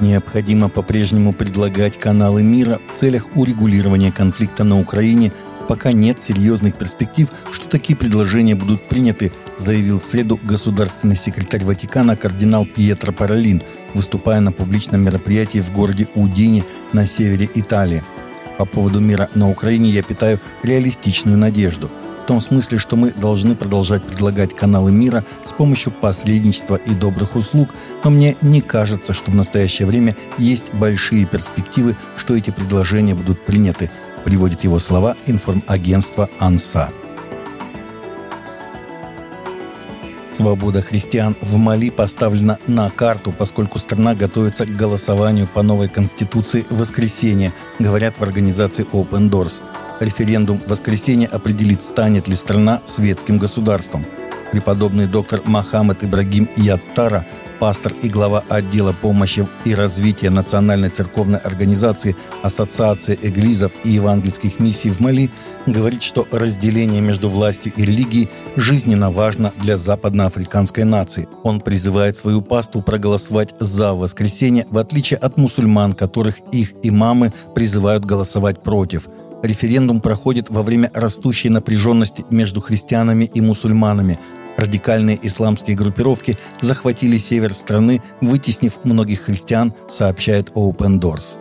Необходимо по-прежнему предлагать каналы мира в целях урегулирования конфликта на Украине, пока нет серьезных перспектив, что такие предложения будут приняты, заявил в среду государственный секретарь Ватикана кардинал Пьетро Паралин, выступая на публичном мероприятии в городе Удине на севере Италии. По поводу мира на Украине я питаю реалистичную надежду – том смысле, что мы должны продолжать предлагать каналы мира с помощью посредничества и добрых услуг, но мне не кажется, что в настоящее время есть большие перспективы, что эти предложения будут приняты, приводит его слова информагентство «Анса». Свобода христиан в Мали поставлена на карту, поскольку страна готовится к голосованию по новой конституции в воскресенье, говорят в организации Open Doors. Референдум в воскресенье определит, станет ли страна светским государством. Преподобный доктор Махамед Ибрагим Яттара, пастор и глава отдела помощи и развития Национальной церковной организации Ассоциации эглизов и евангельских миссий в Мали, говорит, что разделение между властью и религией жизненно важно для западноафриканской нации. Он призывает свою паству проголосовать за воскресенье, в отличие от мусульман, которых их имамы призывают голосовать против – Референдум проходит во время растущей напряженности между христианами и мусульманами. Радикальные исламские группировки захватили север страны, вытеснив многих христиан, сообщает Open Doors.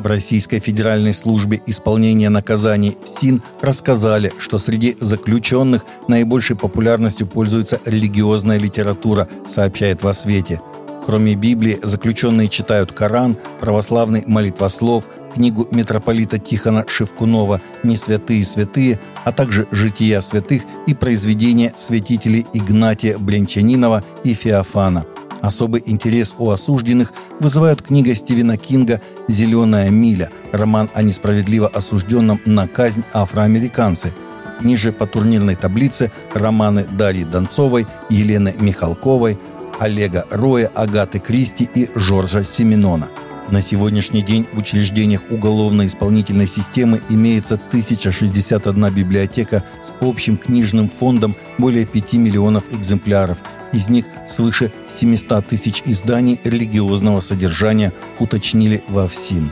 В Российской Федеральной службе исполнения наказаний СИН рассказали, что среди заключенных наибольшей популярностью пользуется религиозная литература, сообщает в «Освете». Кроме Библии, заключенные читают Коран, православный молитвослов, книгу митрополита Тихона Шевкунова «Не святые святые», а также «Жития святых» и произведения святителей Игнатия Брянчанинова и Феофана. Особый интерес у осужденных вызывают книга Стивена Кинга «Зеленая миля», роман о несправедливо осужденном на казнь афроамериканце. Ниже по турнирной таблице романы Дарьи Донцовой, Елены Михалковой – Олега Роя, Агаты Кристи и Жоржа Семенона. На сегодняшний день в учреждениях уголовно-исполнительной системы имеется 1061 библиотека с общим книжным фондом более 5 миллионов экземпляров. Из них свыше 700 тысяч изданий религиозного содержания уточнили во ВСИН.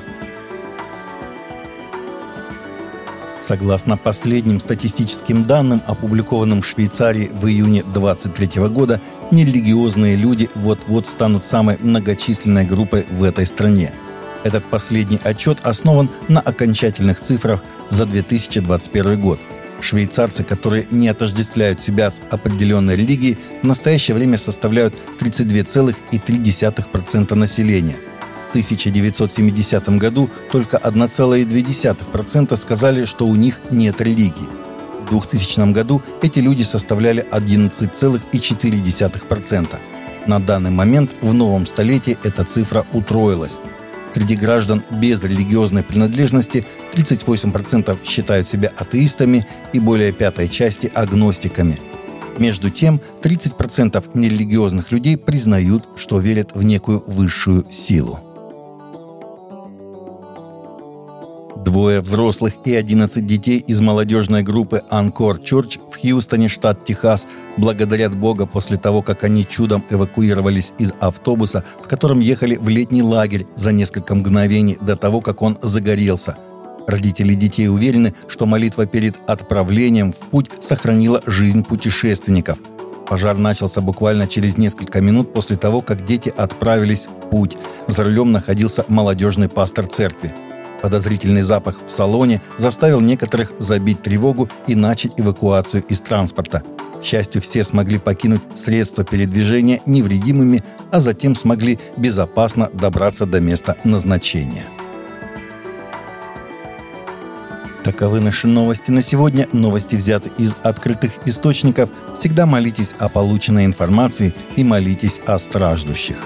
Согласно последним статистическим данным, опубликованным в Швейцарии в июне 2023 года, нерелигиозные люди вот-вот станут самой многочисленной группой в этой стране. Этот последний отчет основан на окончательных цифрах за 2021 год. Швейцарцы, которые не отождествляют себя с определенной религией, в настоящее время составляют 32,3% населения – 1970 году только 1,2% сказали, что у них нет религии. В 2000 году эти люди составляли 11,4%. На данный момент в новом столетии эта цифра утроилась. Среди граждан без религиозной принадлежности 38% считают себя атеистами и более пятой части агностиками. Между тем, 30% нерелигиозных людей признают, что верят в некую высшую силу. Двое взрослых и 11 детей из молодежной группы «Анкор Чурч» в Хьюстоне, штат Техас, благодарят Бога после того, как они чудом эвакуировались из автобуса, в котором ехали в летний лагерь за несколько мгновений до того, как он загорелся. Родители детей уверены, что молитва перед отправлением в путь сохранила жизнь путешественников. Пожар начался буквально через несколько минут после того, как дети отправились в путь. За рулем находился молодежный пастор церкви. Подозрительный запах в салоне заставил некоторых забить тревогу и начать эвакуацию из транспорта. К счастью, все смогли покинуть средства передвижения невредимыми, а затем смогли безопасно добраться до места назначения. Таковы наши новости на сегодня. Новости взяты из открытых источников. Всегда молитесь о полученной информации и молитесь о страждущих.